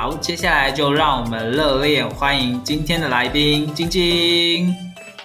好，接下来就让我们热烈欢迎今天的来宾晶晶。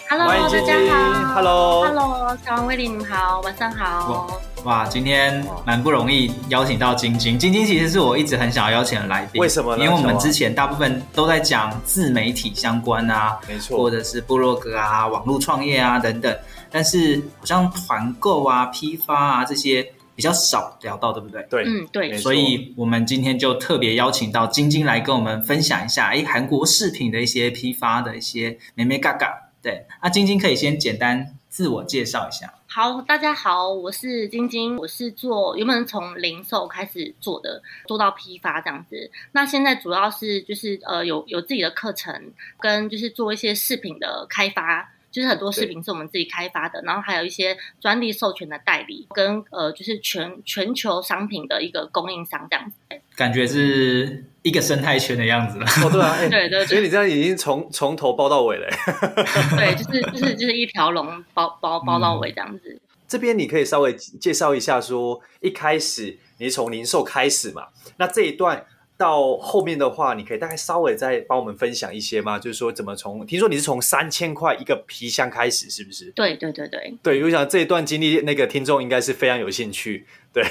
Hello。大家好。Hello，Hello，小王威廉，你们好，晚上好。哇，哇，今天蛮不容易邀请到晶晶。晶晶其实是我一直很想要邀请的来宾。为什么呢？因为我们之前大部分都在讲自媒体相关啊，没错，或者是部落格啊、网络创业啊等等。但是好像团购啊、批发啊这些。比较少聊到，对不对？对，嗯，对。所以，我们今天就特别邀请到晶晶来跟我们分享一下，哎，韩国饰品的一些批发的一些美眉嘎嘎。对，那晶晶可以先简单自我介绍一下。好，大家好，我是晶晶，我是做原本从零售开始做的，做到批发这样子。那现在主要是就是呃，有有自己的课程，跟就是做一些饰品的开发。就是很多视频是我们自己开发的，然后还有一些专利授权的代理，跟呃，就是全全球商品的一个供应商这样子。感觉是一个生态圈的样子了。哦，对啊，欸、对，对对，所以你这样已经从从头包到尾了。对，就是就是就是一条龙包包包到尾这样子。嗯、这边你可以稍微介绍一下说，说一开始你是从零售开始嘛？那这一段。到后面的话，你可以大概稍微再帮我们分享一些吗？就是说，怎么从听说你是从三千块一个皮箱开始，是不是？对对对对对，我想这一段经历，那个听众应该是非常有兴趣。对，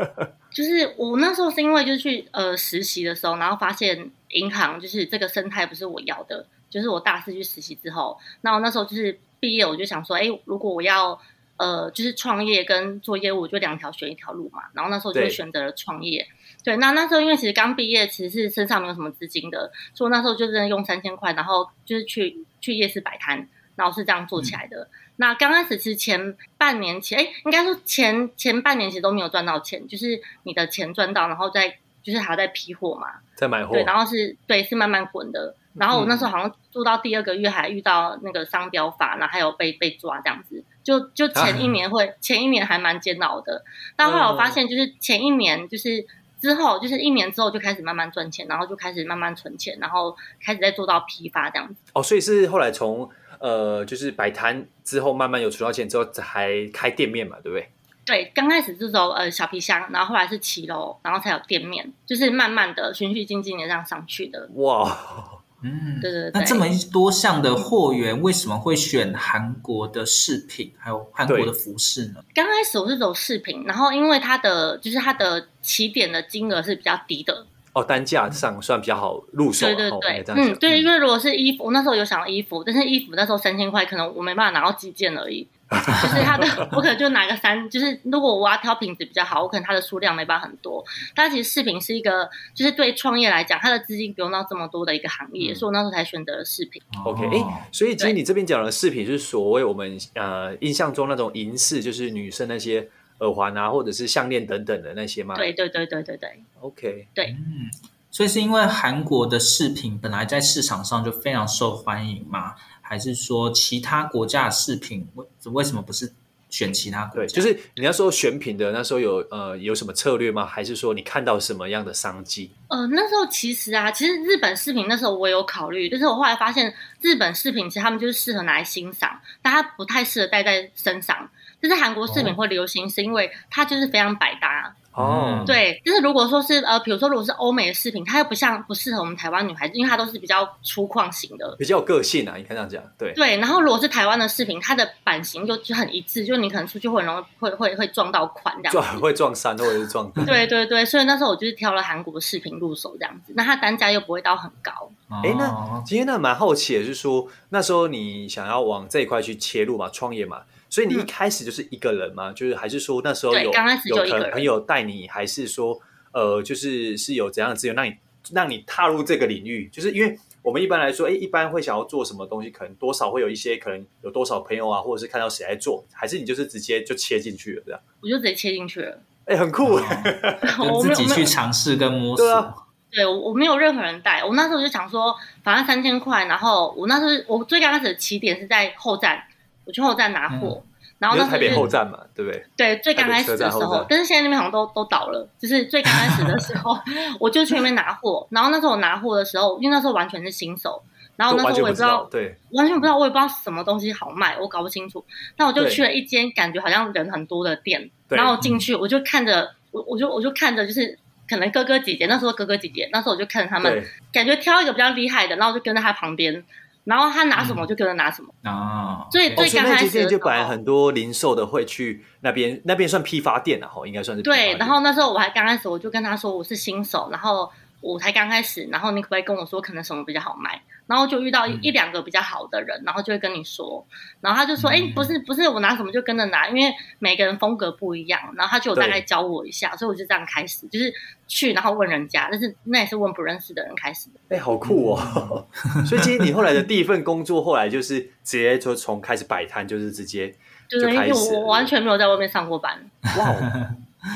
就是我那时候是因为就是去呃实习的时候，然后发现银行就是这个生态不是我要的，就是我大四去实习之后，那我那时候就是毕业，我就想说，哎，如果我要呃就是创业跟做业务，就两条选一条路嘛，然后那时候就选择了创业。对，那那时候因为其实刚毕业，其实是身上没有什么资金的，所以那时候就真的用三千块，然后就是去去夜市摆摊，然后是这样做起来的。嗯、那刚开始其实前半年前，哎，应该说前前半年其实都没有赚到钱，就是你的钱赚到，然后再就是还要再批货嘛，再买货，对，然后是对是慢慢滚的。然后我那时候好像做到第二个月还遇到那个商标法，然后还有被被抓这样子，就就前一年会、啊、前一年还蛮煎熬的，但后来我发现就是前一年就是。之后就是一年之后就开始慢慢赚钱，然后就开始慢慢存钱，然后开始在做到批发这样子。哦，所以是后来从呃就是摆摊之后慢慢有存到钱之后才开店面嘛，对不对？对，刚开始是走呃小皮箱，然后后来是骑楼，然后才有店面，就是慢慢的循序渐进的这样上去的。哇。嗯，对对对。那这么多项的货源，为什么会选韩国的饰品，还有韩国的服饰呢？刚开始我是走饰品，然后因为它的就是它的起点的金额是比较低的，哦，单价上算比较好入手。对对对，嗯，对，因为如果是衣服，我那时候有想到衣服，但是衣服那时候三千块，可能我没办法拿到几件而已。就是它的，我可能就拿个三，就是如果我要挑品质比较好，我可能它的数量没办法很多。但其实饰品是一个，就是对创业来讲，它的资金不用到这么多的一个行业，嗯、所以我那时候才选择了饰品。OK，哎、欸，所以其实你这边讲的饰品，就是所谓我们呃印象中那种银饰，就是女生那些耳环啊，或者是项链等等的那些吗？对对对对对对。OK，对，嗯，所以是因为韩国的饰品本来在市场上就非常受欢迎嘛？还是说其他国家的饰品为为什么不是选其他国家？对，就是你要说选品的那时候有呃有什么策略吗？还是说你看到什么样的商机？呃，那时候其实啊，其实日本饰品那时候我有考虑，就是我后来发现日本饰品其实他们就是适合拿来欣赏，但它不太适合戴在身上。就是韩国饰品会流行，是因为它就是非常百搭。哦，oh. 对，就是如果说是呃，比如说如果是欧美的饰品，它又不像不适合我们台湾女孩子，因为它都是比较粗犷型的，比较有个性啊，你看这样讲，对对。然后如果是台湾的饰品，它的版型就就很一致，就你可能出去会很容易会会会撞到款这样子，撞会撞衫或者是撞。对对对，所以那时候我就是挑了韩国的饰品入手这样子，那它单价又不会到很高。哎，那今天那蛮好奇的，就是说那时候你想要往这一块去切入嘛，创业嘛。所以你一开始就是一个人吗？嗯、就是还是说那时候有刚开始有朋友带你，还是说呃，就是是有怎样的资源让你让你踏入这个领域？就是因为我们一般来说，哎，一般会想要做什么东西，可能多少会有一些可能有多少朋友啊，或者是看到谁在做，还是你就是直接就切进去了这样？我就直接切进去了，哎，很酷，哦、跟自己去尝试跟摸索。对啊，对，我我没有任何人带。我那时候就想说，反正三千块，然后我那时候我最刚开始的起点是在后站，我去后站拿货。嗯然后那是台北后站嘛，对不对？对，最刚开始的时候，但是现在那边好像都都倒了。就是最刚开始的时候，我就去那边拿货。然后那时候我拿货的时候，因为那时候完全是新手，然后那时候我也不知道，对，完全不知道，我也不知道什么东西好卖，我搞不清楚。那我就去了一间感觉好像人很多的店，然后进去我就看着，我我就我就看着，就是可能哥哥姐姐，那时候哥哥姐姐，那时候我就看着他们，感觉挑一个比较厉害的，然后我就跟在他旁边。然后他拿什么就跟着拿什么啊，所以最刚开始就本来很多零售的会去那边，那边算批发店啊，哈，应该算是对。然后那时候我还刚开始，我就跟他说我是新手，然后。我才刚开始，然后你可不可以跟我说可能什么比较好卖？然后就遇到一、两个比较好的人，然后就会跟你说，然后他就说：“哎、嗯，不是不是，我拿什么就跟着拿，因为每个人风格不一样。”然后他就有大概教我一下，所以我就这样开始，就是去然后问人家，但是那也是问不认识的人开始的。哎，好酷哦！所以其实你后来的第一份工作，后来就是直接就从开始摆摊，就是直接就开始，因为我完全没有在外面上过班。哇，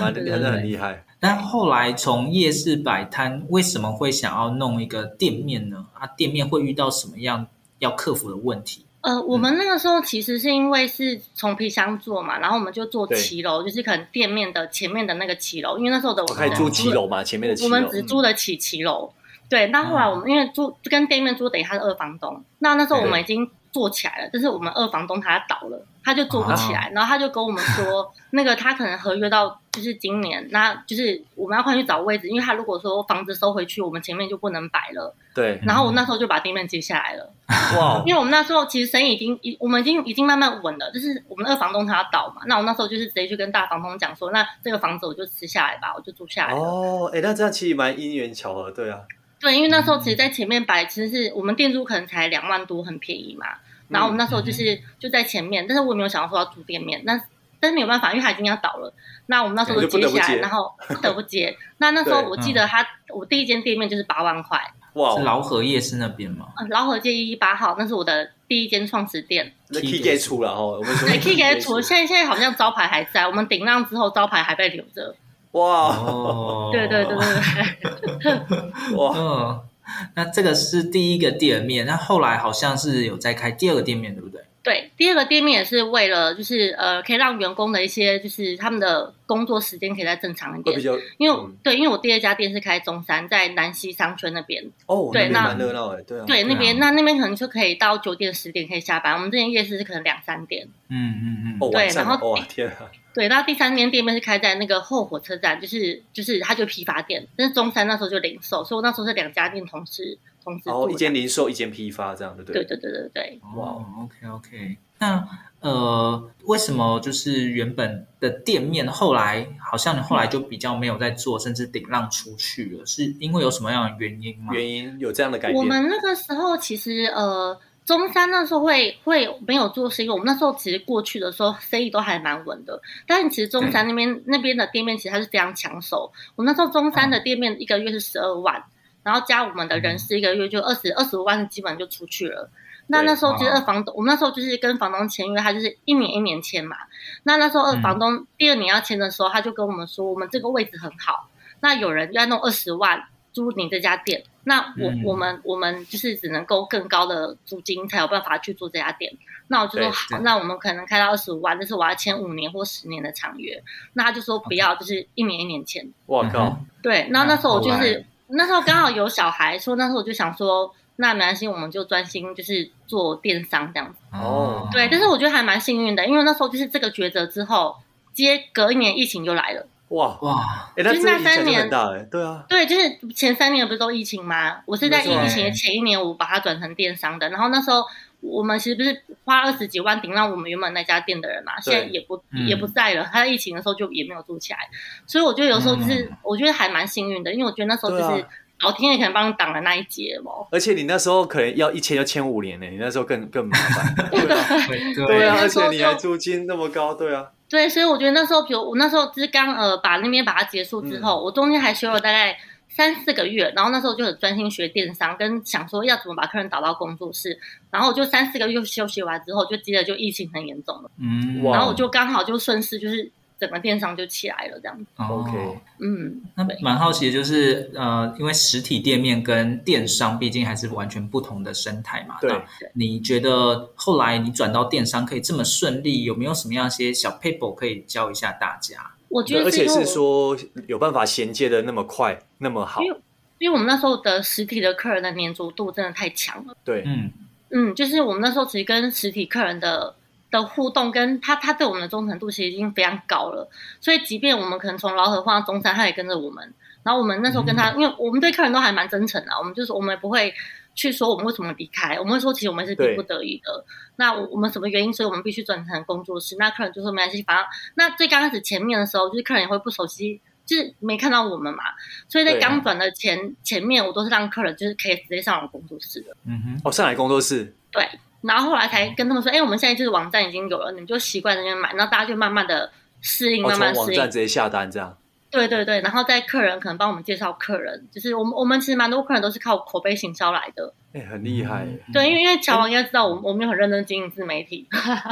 蛮真的很厉害。但后来从夜市摆摊，为什么会想要弄一个店面呢？啊，店面会遇到什么样要克服的问题？呃，我们那个时候其实是因为是从皮箱做嘛，然后我们就做骑楼，就是可能店面的前面的那个骑楼，因为那时候的我可以租骑楼嘛，前面的我们只租得起骑楼。嗯、对，那后来我们因为租跟店面租，等于他是二房东，那那时候我们已经做起来了，但是我们二房东他倒了。他就做不起来，然后他就跟我们说，那个他可能合约到就是今年，那就是我们要快去找位置，因为他如果说房子收回去，我们前面就不能摆了。对。然后我那时候就把店面接下来了。哇！因为我们那时候其实生意已经，我们已经已经慢慢稳了，就是我们二房东他要倒嘛，那我那时候就是直接去跟大房东讲说，那这个房子我就吃下来吧，我就住下来。哦，哎，那这样其实蛮因缘巧合，对啊。对，因为那时候其实，在前面摆，其实是我们店租可能才两万多，很便宜嘛。然后我们那时候就是就在前面，嗯、但是我也没有想到说要租店面，那但是没有办法，因为他已经要倒了。那我们那时候就接下来，然后不得不接。那那时候我记得他，嗯、我第一间店面就是八万块。哇，是饶河夜市那边吗？嗯，饶河街一一八号，那是我的第一间创始店。那 K K 出了哦，我们说对 K K 出，现在现在好像招牌还在，我们顶浪之后招牌还被留着。哇，对对对对对，哇。嗯那这个是第一个店面，那后来好像是有在开第二个店面，对不对？对，第二个店面也是为了就是呃，可以让员工的一些就是他们的工作时间可以再正常一点。因为、嗯、对，因为我第二家店是开中山，在南西商圈那边。哦，对，那蛮热闹哎，对啊。对，那边、啊、那那边可能就可以到九点十点可以下班，我们这边夜市是可能两三点。嗯嗯嗯。哦，对，然后哦天啊。对，那第三间店面是开在那个后火车站，就是就是它就批发店，但是中山那时候就零售，所以我那时候是两家店同时同时做。哦，一间零售，一间批发，这样对不对？对对对对对。哇，OK OK。那呃，为什么就是原本的店面后来好像你后来就比较没有在做，嗯、甚至顶让出去了？是因为有什么样的原因吗？原因有这样的改变？我们那个时候其实呃。中山那时候会会没有做是因为，我们那时候其实过去的时候生意都还蛮稳的。但是其实中山那边、嗯、那边的店面其实它是非常抢手。我那时候中山的店面一个月是十二万，嗯、然后加我们的人事一个月就二十二十五万，基本就出去了。那那时候其实二房东，我们那时候就是跟房东签约，他就是一年一年签嘛。那那时候二房东、嗯、第二年要签的时候，他就跟我们说，我们这个位置很好，那有人要弄二十万。租你这家店，那我、嗯、我们我们就是只能够更高的租金才有办法去做这家店。那我就说好，那我们可能开到二十五万，但是我要签五年或十年的长约。那他就说不要，就是一年一年签。我靠！对，那那时候我就是那时候刚好有小孩，说那时候我就想说，那没关系，我们就专心就是做电商这样子。哦，对，但是我觉得还蛮幸运的，因为那时候就是这个抉择之后，接隔一年疫情就来了。哇哇！就是那三年，对啊，对，就是前三年不是都疫情吗？我是在疫情前一年，我把它转成电商的。然后那时候我们其实不是花二十几万顶让我们原本那家店的人嘛，现在也不也不在了。他在疫情的时候就也没有做起来，所以我觉得有时候就是我觉得还蛮幸运的，因为我觉得那时候就是老天爷可能帮你挡了那一劫嘛。而且你那时候可能要一签要签五年呢，你那时候更更麻烦。对对啊，而且你还租金那么高，对啊。对，所以我觉得那时候，比如我那时候就是刚呃把那边把它结束之后，嗯、我中间还休了大概三四个月，然后那时候就很专心学电商，跟想说要怎么把客人导到工作室，然后我就三四个月休息完之后，就接着就疫情很严重了，嗯，然后我就刚好就顺势就是整个电商就起来了，这样子。OK，嗯，那蛮好奇的就是，呃，因为实体店面跟电商毕竟还是完全不同的生态嘛。对。你觉得后来你转到电商可以这么顺利，有没有什么样一些小 paper 可以教一下大家？我觉得，而且是说有办法衔接的那么快，那么好。因为，因为我们那时候的实体的客人的黏着度真的太强了。对，嗯嗯，就是我们那时候其实跟实体客人的。的互动跟他，他对我们的忠诚度其实已经非常高了，所以即便我们可能从老河换到中山，他也跟着我们。然后我们那时候跟他，嗯、因为我们对客人都还蛮真诚的，我们就是我们也不会去说我们为什么离开，我们会说其实我们是逼不得已的。那我们什么原因，所以我们必须转成工作室。那客人就说没关系，反正那最刚开始前面的时候，就是客人也会不熟悉，就是没看到我们嘛，所以在刚转的前、啊、前面，我都是让客人就是可以直接上我工作室的。嗯哼，哦，上来工作室，对。然后后来才跟他们说，哎，我们现在就是网站已经有了，你们就习惯在那边买，然后大家就慢慢的适应，慢慢适应。网站直接下单这样。对对对，然后在客人可能帮我们介绍客人，就是我们我们其实蛮多客人都是靠口碑行销来的。哎，很厉害。对，因为因为乔王应该知道，我们我们有很认真经营自媒体。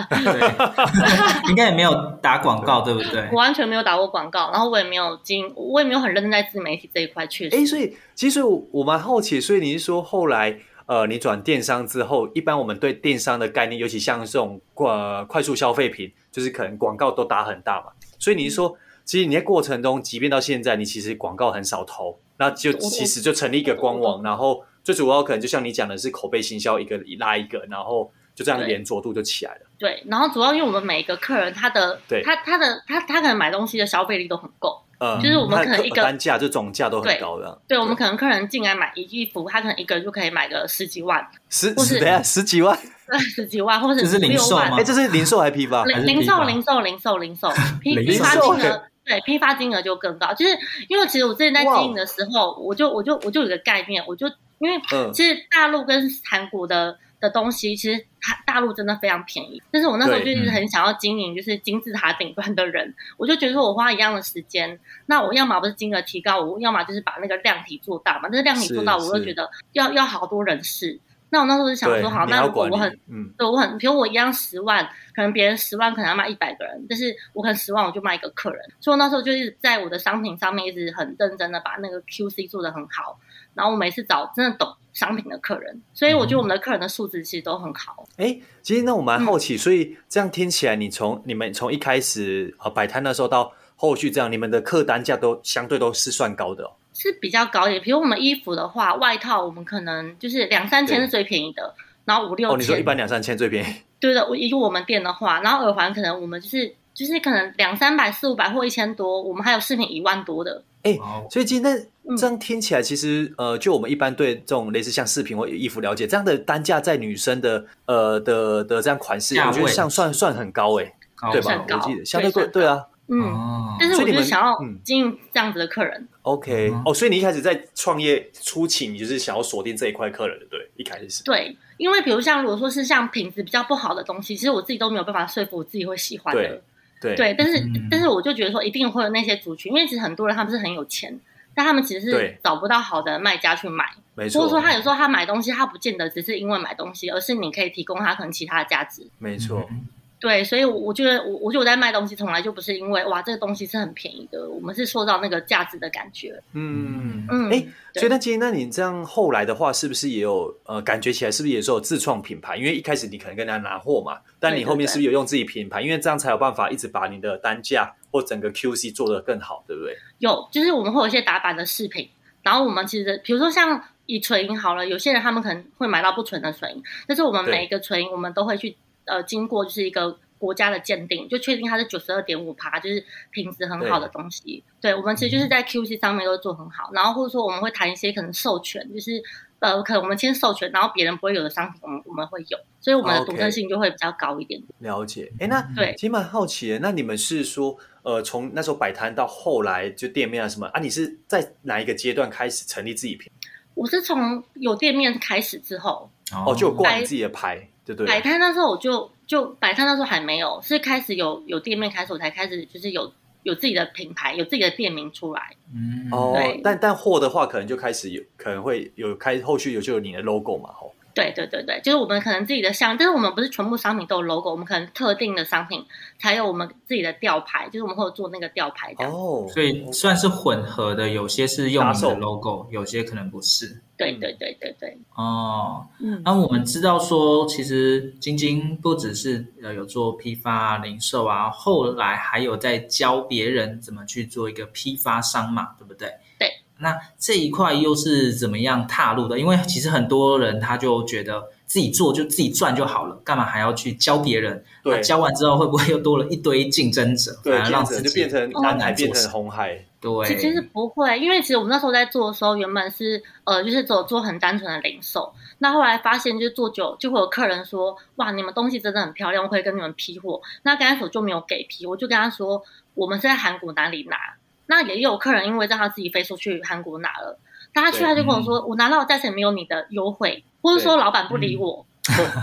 对，应该也没有打广告，对不对？我完全没有打过广告，然后我也没有经，我也没有很认真在自媒体这一块，确实。哎，所以其实我我蛮好奇，所以你是说后来？呃，你转电商之后，一般我们对电商的概念，尤其像这种呃快速消费品，就是可能广告都打很大嘛。所以你是说，其实你在过程中，即便到现在，你其实广告很少投，那就其实就成立一个官网，然后最主要可能就像你讲的是口碑行销，一个拉一个，然后就这样连着度就起来了。对，然后主要因为我们每一个客人，他的对他他的他他可能买东西的消费力都很够。嗯，就是我们可能一个单价就总价都很高的。对，我们可能客人进来买一衣服，他可能一个人就可以买个十几万，十或是等下十几万，十几万，或者是零售吗？哎，这是零售还是批发？零零售，零售，零售，零售，批批发金额对，批发金额就更高。就是因为其实我之前在经营的时候，我就我就我就有个概念，我就因为其实大陆跟韩国的。的东西其实它大陆真的非常便宜，但是我那时候就是很想要经营，就是金字塔顶端的人，嗯、我就觉得说我花一样的时间，那我要么不是金额提高，我要么就是把那个量体做大嘛。但是量体做大，我又觉得要要好多人事。那我那时候就想说，好，那如果我很，嗯，对我很，比如我一样十万，可能别人十万可能要卖一百个人，但是我可能十万我就卖一个客人。所以我那时候就是在我的商品上面一直很认真的把那个 QC 做得很好，然后我每次找真的懂商品的客人，所以我觉得我们的客人的素质其实都很好。哎、嗯，其实那我蛮好奇，所以这样听起来，你从你们从一开始呃摆摊的时候到后续这样，你们的客单价都相对都是算高的哦。是比较高一点，比如我们衣服的话，外套我们可能就是两三千是最便宜的，然后五六千。哦，你说一般两三千最便宜？对的，以我们店的话，然后耳环可能我们就是就是可能两三百、四五百或一千多，我们还有饰品一万多的。哎，所以今天这样听起来，其实呃，就我们一般对这种类似像饰品或衣服了解，这样的单价在女生的呃的的这样款式，我觉得像算算很高哎，对吧？我记得相对贵，对啊，嗯。但是我就想要经营这样子的客人。OK，哦，所以你一开始在创业初期，你就是想要锁定这一块客人的，对？一开始是。对，因为比如像如果说是像品质比较不好的东西，其实我自己都没有办法说服我自己会喜欢的。对，对，但是、嗯、但是我就觉得说一定会有那些族群，因为其实很多人他们是很有钱，但他们其实是找不到好的卖家去买，没。错。或者说他有时候他买东西，他不见得只是因为买东西，而是你可以提供他可能其他的价值，没错。对，所以我觉得我我觉得我在卖东西从来就不是因为哇这个东西是很便宜的，我们是受到那个价值的感觉。嗯嗯，哎、欸，所以那今天那你这样后来的话，是不是也有呃感觉起来是不是也是有自创品牌？因为一开始你可能跟人家拿货嘛，但你后面是不是有用自己品牌？对对对，因为这样才有办法一直把你的单价或整个 QC 做得更好，对不对？有，就是我们会有一些打版的饰品，然后我们其实比如说像以纯银好了，有些人他们可能会买到不纯的纯银，但是我们每一个纯银我们都会去呃经过就是一个。国家的鉴定就确定它是九十二点五趴，就是品质很好的东西。对，对我们其实就是在 QC 上面都做很好，然后或者说我们会谈一些可能授权，就是呃，可能我们签授权，然后别人不会有的商品，我们我们会有，所以我们的独特性就会比较高一点。Okay. 了解，哎，那对，其实蛮好奇的，那你们是说，呃，从那时候摆摊到后来就店面啊什么啊，你是在哪一个阶段开始成立自己品？我是从有店面开始之后，哦，就有挂自己的牌。对对，摆摊那时候我就就摆摊那时候还没有，是开始有有店面开始我才开始就是有有自己的品牌，有自己的店名出来。嗯，哦，但但货的话可能就开始有可能会有开后续有就有你的 logo 嘛，吼。对对对对，就是我们可能自己的像，但是我们不是全部商品都有 logo，我们可能特定的商品才有我们自己的吊牌，就是我们会有做那个吊牌的。哦，所以算是混合的，有些是用你的 logo，有些可能不是。对对对对对。哦，嗯，那我们知道说，其实晶晶不只是呃有做批发啊、零售啊，后来还有在教别人怎么去做一个批发商嘛，对不对对？那这一块又是怎么样踏入的？因为其实很多人他就觉得自己做就自己赚就好了，干嘛还要去教别人？对，教完之后会不会又多了一堆竞争者？对，让自己就变成蓝海变成红海。对，其实不会，因为其实我们那时候在做的时候，原本是呃，就是走做很单纯的零售。那后来发现，就做久就会有客人说：“哇，你们东西真的很漂亮，我可以跟你们批货。”那刚开始我就没有给批，我就跟他说：“我们是在韩国哪里拿？”那也有客人因为让他自己飞出去韩国拿了，但他去他就跟我说，我拿到的价钱没有你的优惠，或者说老板不理我，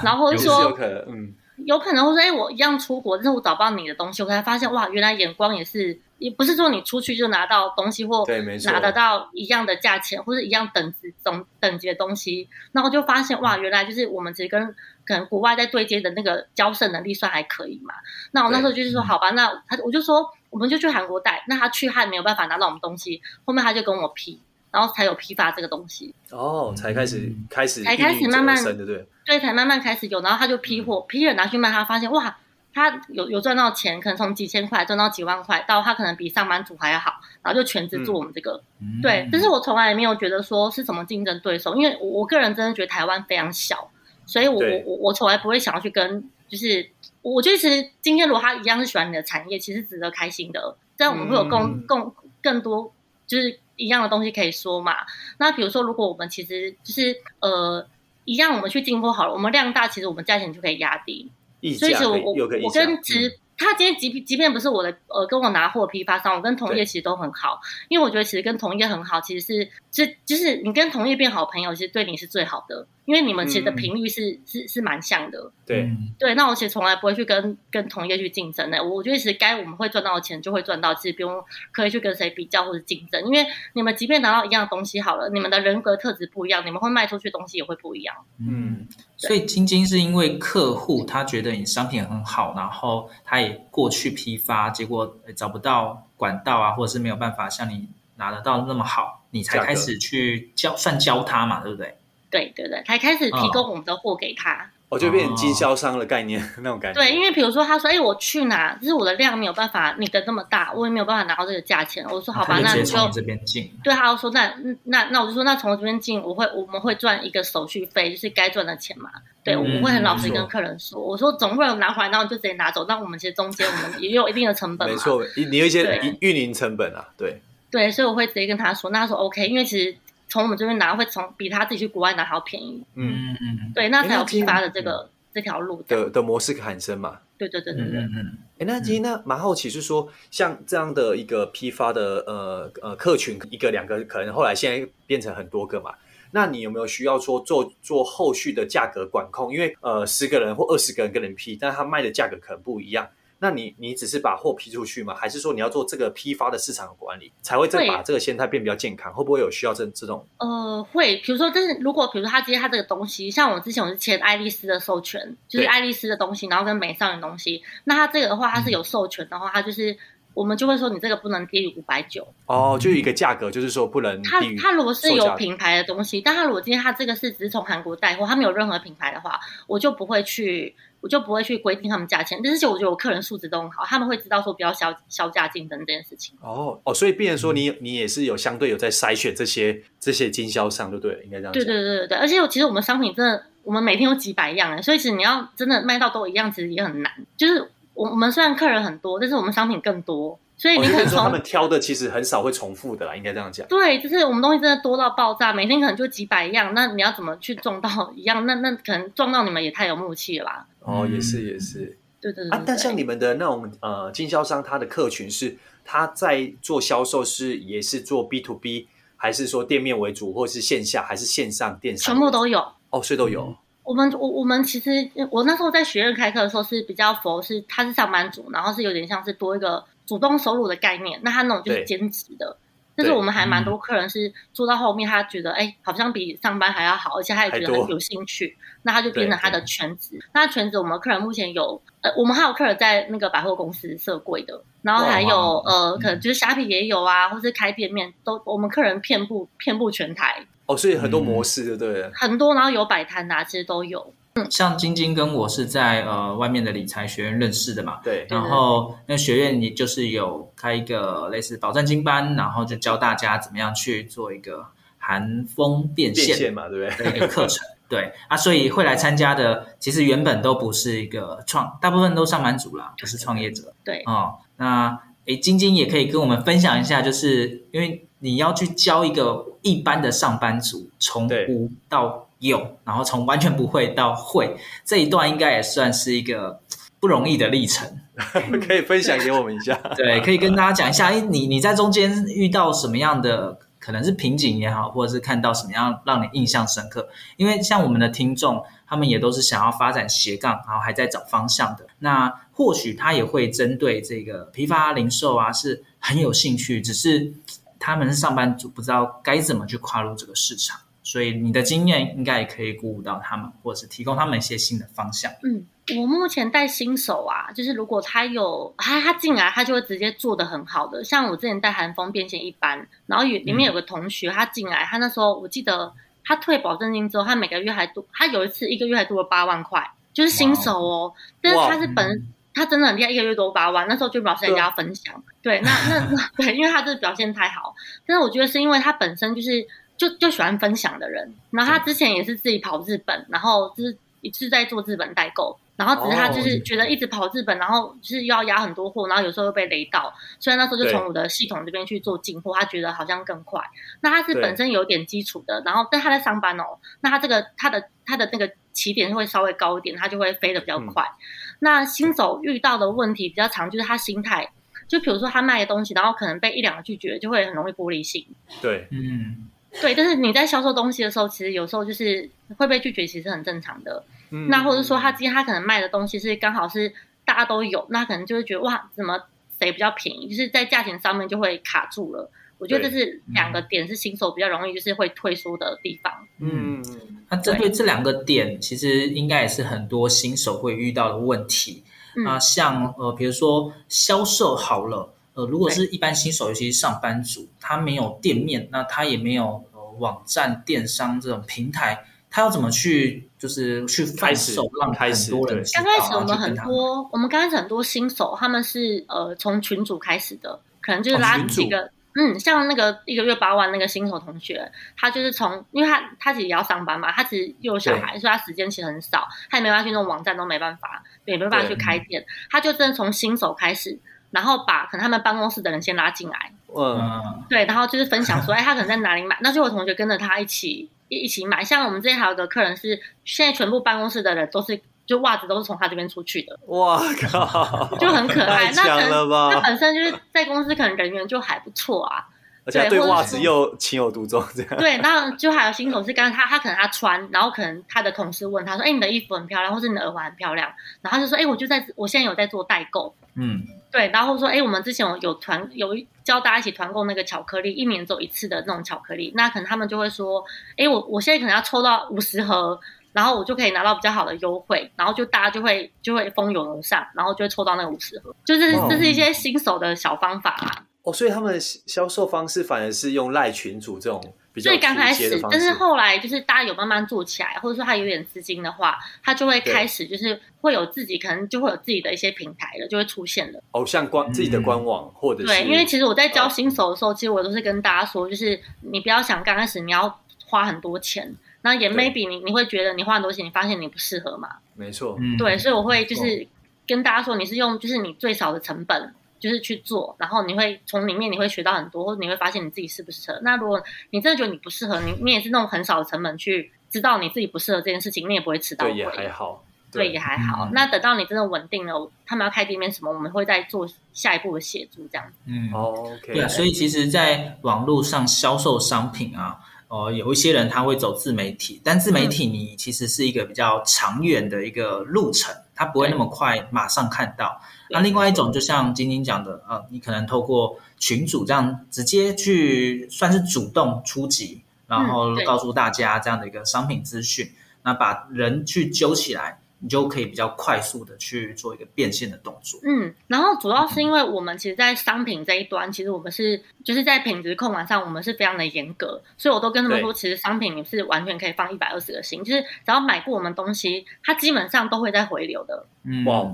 然后或者说有可能，嗯，有可能会说，哎，我一样出国，但是我找不到你的东西，我才发现哇，原来眼光也是，也不是说你出去就拿到东西或拿得到一样的价钱或者一样等级总等级的东西，然后就发现哇，原来就是我们其实跟可能国外在对接的那个交涉能力算还可以嘛。那我那时候就是说，好吧，那他我就说。我们就去韩国带，那他去他也没有办法拿到我们东西，后面他就跟我批，然后才有批发这个东西。哦，才开始开始才开始慢慢对对对，才慢慢开始有，然后他就批货，批了拿去卖，他发现哇，他有有赚到钱，可能从几千块赚到几万块，到他可能比上班族还要好，然后就全职做我们这个。嗯、对，但是我从来没有觉得说是什么竞争对手，因为我我个人真的觉得台湾非常小，所以我我我我从来不会想要去跟就是。我觉得其实今天如果他一样是喜欢你的产业，其实值得开心的。这样我们会有更更更多就是一样的东西可以说嘛。那比如说，如果我们其实就是呃一样，我们去进货好了，我们量大，其实我们价钱就可以压低。所以其实我我我跟其实。他今天即即便不是我的呃跟我拿货批发商，我跟同业其实都很好，因为我觉得其实跟同业很好，其实是是就是你跟同业变好朋友，其实对你是最好的，因为你们其实的频率是、嗯、是是蛮像的。对对，那我其实从来不会去跟跟同业去竞争的，我觉得其实该我们会赚到的钱就会赚到，其实不用可以去跟谁比较或者竞争，因为你们即便拿到一样的东西好了，你们的人格特质不一样，你们会卖出去的东西也会不一样。嗯。所以晶晶是因为客户他觉得你商品很好，然后他也过去批发，结果找不到管道啊，或者是没有办法像你拿得到那么好，你才开始去教，算教他嘛，对不对？对对对，才开始提供我们的货给他。哦我就变成经销商的概念，哦、那种感觉。对，因为比如说他说：“哎，我去哪？就是我的量没有办法，你的那么大，我也没有办法拿到这个价钱。”我说：“好吧，那你就从这边进。”对，他就说：“那那那我就说，那从这边进，我会我们会赚一个手续费，就是该赚的钱嘛。对，嗯、我们会很老实跟客人说，我说总不能拿回来，然后就直接拿走。那我们其实中间我们也有一定的成本嘛。没错，你有一些运营成本啊，对。对，所以我会直接跟他说，那他说 OK，因为其实从我们这边拿会从比他自己去国外拿还要便宜。嗯嗯嗯。对，那才有批发的这个。这条路的的模式产生嘛？对对对对对。嗯哎，那今天呢，蛮好奇是说，像这样的一个批发的呃呃客群，一个两个，可能后来现在变成很多个嘛？那你有没有需要说做做后续的价格管控？因为呃，十个人或二十个人跟人批，但他卖的价格可能不一样。那你你只是把货批出去吗？还是说你要做这个批发的市场管理，才会再把这个生态变比较健康？会，会不会有需要这这种？呃，会。比如说，就是如果比如说他接他这个东西，像我之前我是签爱丽丝的授权，就是爱丽丝的东西，然后跟美少女的东西，那他这个的话，他是有授权的话，他就是。我们就会说，你这个不能低于五百九哦，就一个价格，就是说不能低于。他他如果是有品牌的东西，但它如果今天它这个是只是从韩国带货，它没有任何品牌的话，我就不会去，我就不会去规定他们价钱。但是，我觉得我客人素质都很好，他们会知道说不要削削价竞争这件事情。哦哦，所以变成说你你也是有相对有在筛选这些这些经销商，对不对？应该这样讲。对对对对对，而且其实我们商品真的，我们每天有几百样哎，所以其实你要真的卖到都一样，其实也很难。就是我我们虽然客人很多，但是我们商品更多。所以你可能说他们挑的其实很少会重复的啦，应该这样讲。对，就是我们东西真的多到爆炸，每天可能就几百样，那你要怎么去撞到 一样？那那可能撞到你们也太有默契了吧？哦，也是也是，对对对，对。啊，但像你们的那种呃经销商，他的客群是他在做销售是也是做 B to B，还是说店面为主，或是线下还是线上电商？全部都有哦，所以都有。嗯、我们我我们其实我那时候在学院开课的时候是比较佛，是他是上班族，然后是有点像是多一个。主动收入的概念，那他那种就是兼职的，对但是我们还蛮多客人是做到后面，他觉得哎、欸，好像比上班还要好，而且他也觉得很有兴趣，那他就变成他的全职。那全职我们客人目前有，呃，我们还有客人在那个百货公司设柜的，然后还有呃，可能就是虾皮也有啊，或是开店面都，我们客人遍布遍布全台。哦，所以很多模式，对不对？很多，然后有摆摊啊，其实都有。像晶晶跟我是在呃外面的理财学院认识的嘛，对。然后那学院也就是有开一个类似保证金班，然后就教大家怎么样去做一个寒风变现，变现嘛，对不对？的一个课程，对啊，所以会来参加的其实原本都不是一个创，大部分都上班族啦，不是创业者。对哦，那诶，晶晶也可以跟我们分享一下，就是因为你要去教一个一般的上班族从无到。有，然后从完全不会到会这一段，应该也算是一个不容易的历程。可以分享给我们一下？对，可以跟大家讲一下。你你在中间遇到什么样的可能是瓶颈也好，或者是看到什么样让你印象深刻？因为像我们的听众，他们也都是想要发展斜杠，然后还在找方向的。那或许他也会针对这个批发零售啊，是很有兴趣，只是他们是上班族，不知道该怎么去跨入这个市场。所以你的经验应该也可以鼓舞到他们，或者是提供他们一些新的方向。嗯，我目前带新手啊，就是如果他有他他进来，他就会直接做得很好的。像我之前带韩风变现一班，然后有里面有个同学，他进来，他那时候我记得他退保证金之后，他每个月还多，他有一次一个月还多了八万块，就是新手哦。但是他是本他真的很厉害，一个月多八万，那时候就表示人家要分享。对，那那那 对，因为他这个表现太好。但是我觉得是因为他本身就是。就就喜欢分享的人，然后他之前也是自己跑日本，然后就是一直在做日本代购，然后只是他就是觉得一直跑日本，然后就是要压很多货，然后有时候又被雷到，所以那时候就从我的系统这边去做进货，他觉得好像更快。那他是本身有点基础的，然后但他在上班哦，那他这个他的他的那个起点会稍微高一点，它就会飞得比较快。嗯、那新手遇到的问题比较常，就是他心态，就比如说他卖的东西，然后可能被一两个拒绝，就会很容易玻璃心。对，嗯。对，但是你在销售东西的时候，其实有时候就是会被拒绝，其实很正常的。嗯，那或者说他今天他可能卖的东西是刚好是大家都有，那可能就会觉得哇，怎么谁比较便宜，就是在价钱上面就会卡住了。我觉得这是两个点是新手比较容易就是会退缩的地方。嗯，那针对这两个点，其实应该也是很多新手会遇到的问题。嗯、啊，像呃，比如说销售好了。呃，如果是一般新手，尤其是上班族，他没有店面，那他也没有呃网站电商这种平台，他要怎么去就是去贩售，让很多人？刚开始我们很多，我们刚开始很多新手，他们是呃从群主开始的，可能就是拉几个，哦、嗯，像那个一个月八万那个新手同学，他就是从，因为他他其实也要上班嘛，他其实又有小孩，所以他时间其实很少，他也没办法去弄网站，都没办法，也没办法去开店，他就真的从新手开始。然后把可能他们办公室的人先拉进来，嗯，对，然后就是分享说，哎，他可能在哪里买，那就有同学跟着他一起一一起买。像我们这边还有个客人是，现在全部办公室的人都是，就袜子都是从他这边出去的。哇靠，就很可爱。太强了吧？那他本身就是在公司可能人缘就还不错啊，而且对袜子又情有独钟这样。对，那就还有新同事刚刚他，他可能他穿，然后可能他的同事问他说，哎，你的衣服很漂亮，或是你的耳环很漂亮，然后他就说，哎，我就在我现在有在做代购，嗯。对，然后说，哎，我们之前有有团有教大家一起团购那个巧克力，一年走一次的那种巧克力，那可能他们就会说，哎，我我现在可能要抽到五十盒，然后我就可以拿到比较好的优惠，然后就大家就会就会蜂拥而上，然后就会抽到那个五十盒，就是这是一些新手的小方法啊。哦，所以他们的销售方式反而是用赖群主这种。所以刚开始，但是后来就是大家有慢慢做起来，或者说他有点资金的话，他就会开始就是会有自己可能就会有自己的一些平台了，就会出现了。哦，像官自己的官网，或者是对，因为其实我在教新手的时候，其实我都是跟大家说，就是你不要想刚开始你要花很多钱，那也 maybe 你你会觉得你花很多钱，你发现你不适合嘛？没错，对，所以我会就是跟大家说，你是用就是你最少的成本。就是去做，然后你会从里面你会学到很多，或者你会发现你自己适不适合。那如果你真的觉得你不适合，你你也是那种很少的成本去知道你自己不适合这件事情，你也不会迟到。对，也还好。对，对也还好。嗯、那等到你真的稳定了，他们要开店面什么，我们会再做下一步的协助，这样子。嗯，哦，OK。对啊，所以其实，在网络上销售商品啊，哦、呃，有一些人他会走自媒体，但自媒体你其实是一个比较长远的一个路程，它不会那么快马上看到。那另外一种，就像晶晶讲的，呃，你可能透过群主这样直接去算是主动出击，然后告诉大家这样的一个商品资讯，那把人去揪起来。你就可以比较快速的去做一个变现的动作。嗯，然后主要是因为我们其实，在商品这一端，其实我们是就是在品质控管上，我们是非常的严格，所以我都跟他们说，其实商品你是完全可以放一百二十个星，就是只要买过我们东西，它基本上都会再回流的。嗯，哇，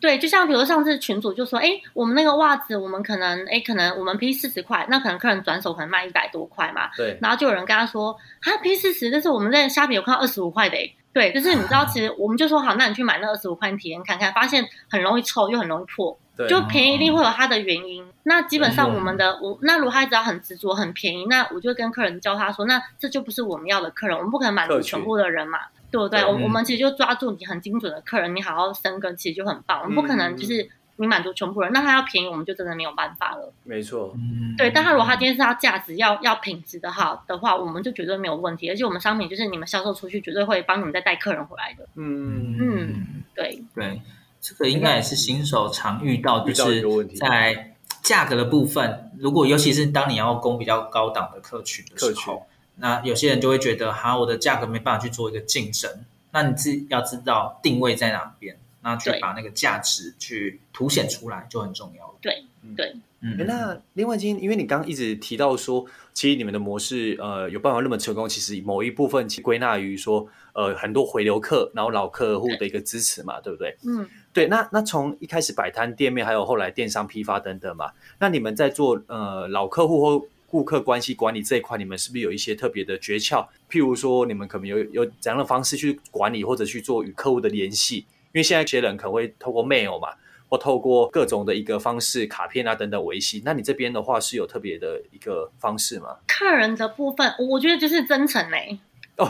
对，就像比如上次群主就说，哎，我们那个袜子，我们可能，哎，可能我们批四十块，那可能客人转手可能卖一百多块嘛。对，然后就有人跟他说，他批四十，但是我们在虾皮有看到二十五块的。对，就是你知道，其实我们就说好，那你去买那二十五块，体验看看，发现很容易臭，又很容易破，就便宜一定会有它的原因。那基本上我们的我，那如果他只要很执着、很便宜，那我就跟客人教他说，那这就不是我们要的客人，我们不可能满足全部的人嘛，对不对？我我们其实就抓住你很精准的客人，你好好生根，其实就很棒。我们不可能就是。你满足全部人，那他要便宜，我们就真的没有办法了。没错，对。但他如果他今天是要价值要要品质的哈的话，我们就绝对没有问题。而且我们商品就是你们销售出去，绝对会帮你们再带客人回来的。嗯嗯，对对，这个应该也是新手常遇到，就是在价格的部分，如果尤其是当你要攻比较高档的客群的时候，那有些人就会觉得，哈，我的价格没办法去做一个竞争。那你自己要知道定位在哪边。那去把那个价值去凸显出来就很重要了。对对，嗯。那另外，今天因为你刚刚一直提到说，其实你们的模式呃有办法那么成功，其实某一部分其归纳于说呃很多回流客，然后老客户的一个支持嘛，对，对不对？嗯，对。那那从一开始摆摊店面，还有后来电商批发等等嘛，那你们在做呃老客户或顾客关系管理这一块，你们是不是有一些特别的诀窍？譬如说，你们可能有有怎样的方式去管理，或者去做与客户的联系？因为现在一些人可能会透过 mail 嘛，或透过各种的一个方式，卡片啊等等维系。那你这边的话是有特别的一个方式吗？客人的部分，我觉得就是真诚嘞、欸。哦，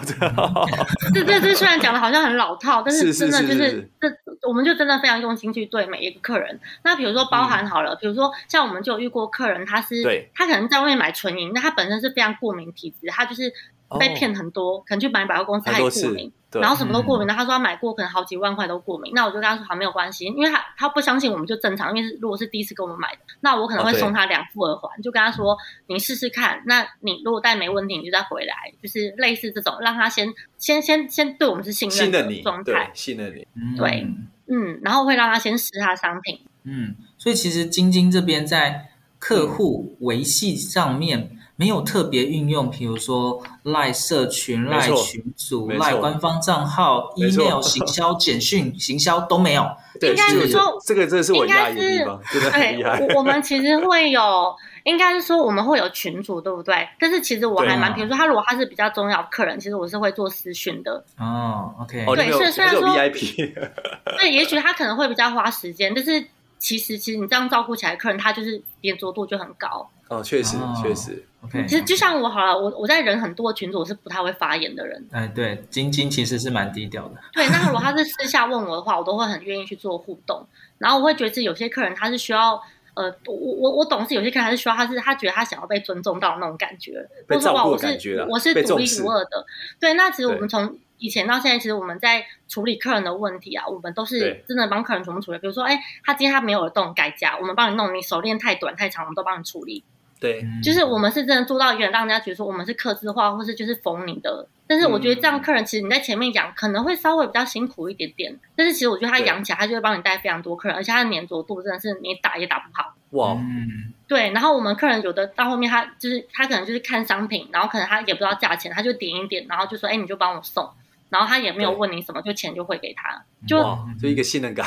对 这这这虽然讲的好像很老套，但是真的就是这，我们就真的非常用心去对每一个客人。那比如说包含好了，嗯、比如说像我们就遇过客人，他是对他可能在外面买纯银，那他本身是非常过敏体质，他就是。被骗很多，哦、可能去买百货公司他也过敏，然后什么都过敏。那、嗯、他说他买过，可能好几万块都过敏。那我就跟他说好，没有关系，因为他他不相信我们就正常。因为是如果是第一次跟我们买的，那我可能会送他两副耳环，哦、就跟他说你试试看。那你如果戴没问题，你就再回来，就是类似这种，让他先先先先对我们是信任的状态，信任你，对，嗯，然后会让他先试他商品。嗯，所以其实晶晶这边在客户维系上面。没有特别运用，比如说赖社群、赖群组、赖官方账号、email 行销、简讯 行销都没有。应该是说这个，这是我压抑的地方，真的很厉害。我们其实会有，应该是说我们会有群组，对不对？但是其实我还蛮，比如说他如果他是比较重要客人，其实我是会做私讯的。哦，OK，对，所以虽然说 VIP，对，也许他可能会比较花时间，但是其实其实你这样照顾起来，客人他就是黏着度就很高。哦，确实确实。Okay, 其实就像我好了，我我在人很多的群组，我是不太会发言的人。哎，对，晶晶其实是蛮低调的。对，那如果他是私下问我的话，我都会很愿意去做互动。然后我会觉得有些客人他是需要，呃，我我我懂是有些客人他是需要，他是他觉得他想要被尊重到那种感觉，被照顾的感觉，我是独一无二的。对，那其实我们从以前到现在，其实我们在处理客人的问题啊，我们都是真的帮客人全部处理。比如说，哎，他今天他没有耳洞改夹，我们帮你弄；你手链太短太长，我们都帮你处理。对，就是我们是真的做到一点，让人家觉得说我们是客制化，或是就是缝你的。但是我觉得这样客人其实你在前面养可能会稍微比较辛苦一点点，但是其实我觉得他养起来，他就会帮你带非常多客人，而且他的粘着度真的是你打也打不好。哇，嗯，对。然后我们客人有的到后面他就是他可能就是看商品，然后可能他也不知道价钱，他就点一点，然后就说哎，你就帮我送，然后他也没有问你什么，就钱就汇给他，就就一个信任感。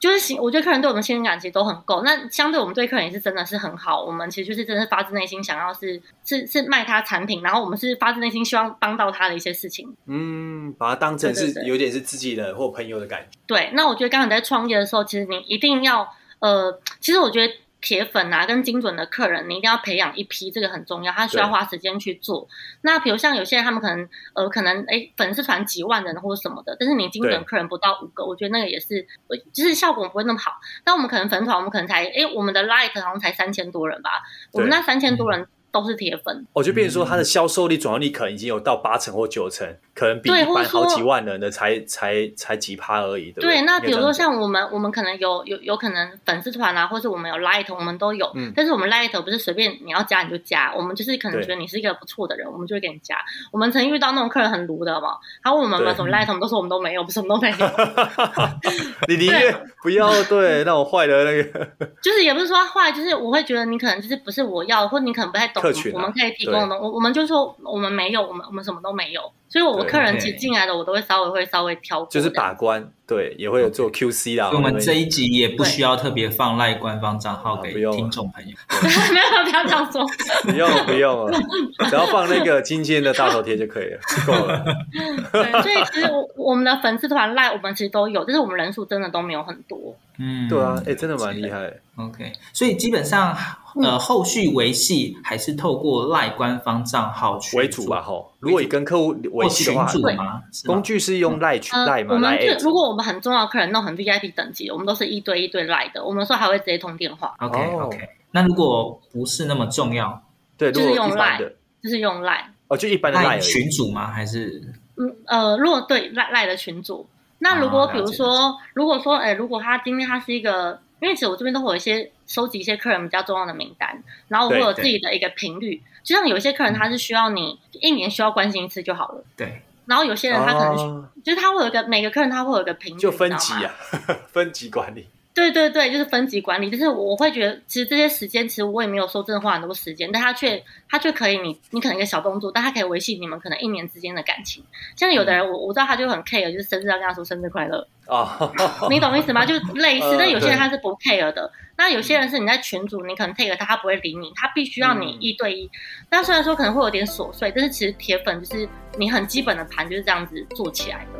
就是我觉得客人对我们信任感其实都很够，那相对我们对客人也是真的是很好。我们其实就是真的是发自内心想要是是是卖他产品，然后我们是发自内心希望帮到他的一些事情。嗯，把它当成是有点是自己的或朋友的感觉。对，那我觉得刚才你在创业的时候，其实你一定要呃，其实我觉得。铁粉啊，跟精准的客人，你一定要培养一批，这个很重要，他需要花时间去做。那比如像有些人，他们可能呃，可能哎，粉丝团几万人或者什么的，但是你精准客人不到五个，我觉得那个也是，就是效果不会那么好。但我们可能粉团，我们可能才哎，我们的 like 好像才三千多人吧，我们那三千多人都是铁粉。我就变成说，它的销售力、转化率可能已经有到八成或九成，可能比一般好几万人的才才才几趴而已，对不对？对，那比如说像我们，我们可能有有有可能粉丝团啊，或是我们有 Light，我们都有。嗯。但是我们 Light 不是随便你要加你就加，我们就是可能觉得你是一个不错的人，我们就会给你加。我们曾经遇到那种客人很卢的好不好？他问我们有没有什么 Light，我们都说我们都没有，不是我们都没有。你宁愿不要对那种坏的那个，就是也不是说坏，就是我会觉得你可能就是不是我要，或者你可能不太懂，我们可以提供的。我我们就说我们没有，我们我们什么都没有。所以，我客人其实进来的，我都会稍微会稍微挑，就是把关，对，也会有做 QC 啦。我们这一集也不需要特别放赖官方账号给听众朋友，没有，不要这样说，不用不用了，只要放那个今天的大头贴就可以了，够了。对，所以其实我我们的粉丝团赖我们其实都有，但是我们人数真的都没有很多。嗯，对啊，哎，真的蛮厉害。OK，所以基本上。呃，后续维系还是透过赖官方账号去为主吧，吼。如果以跟客户维系的话，工具是用赖去赖吗？我们如果我们很重要客人，弄很 VIP 等级，我们都是一对一对赖的。我们说还会直接通电话。OK OK。那如果不是那么重要，对，就是用赖，就是用赖。哦，就一般的赖群主吗？还是？嗯呃，如果对赖赖的群组，那如果比如说，如果说，哎，如果他今天他是一个。因为其实我这边都会有一些收集一些客人比较重要的名单，然后我会有自己的一个频率。就像有一些客人他是需要你一年需要关心一次就好了。对。然后有些人他可能、哦、就是他会有一个每个客人他会有一个频率，就分级啊，分级管理。对对对，就是分级管理。就是我会觉得，其实这些时间，其实我也没有说真的花很多时间，但他却他却可以你，你你可能一个小动作，但他可以维系你们可能一年之间的感情。像有的人，我我知道他就很 care，就是生日要跟他说生日快乐啊，哦、你懂意思吗？就 类似。但有些人他是不 care 的。那有些人是你在群组，你可能 take 他，他不会理你，他必须要你一对一。嗯、但虽然说可能会有点琐碎，但是其实铁粉就是你很基本的盘就是这样子做起来的。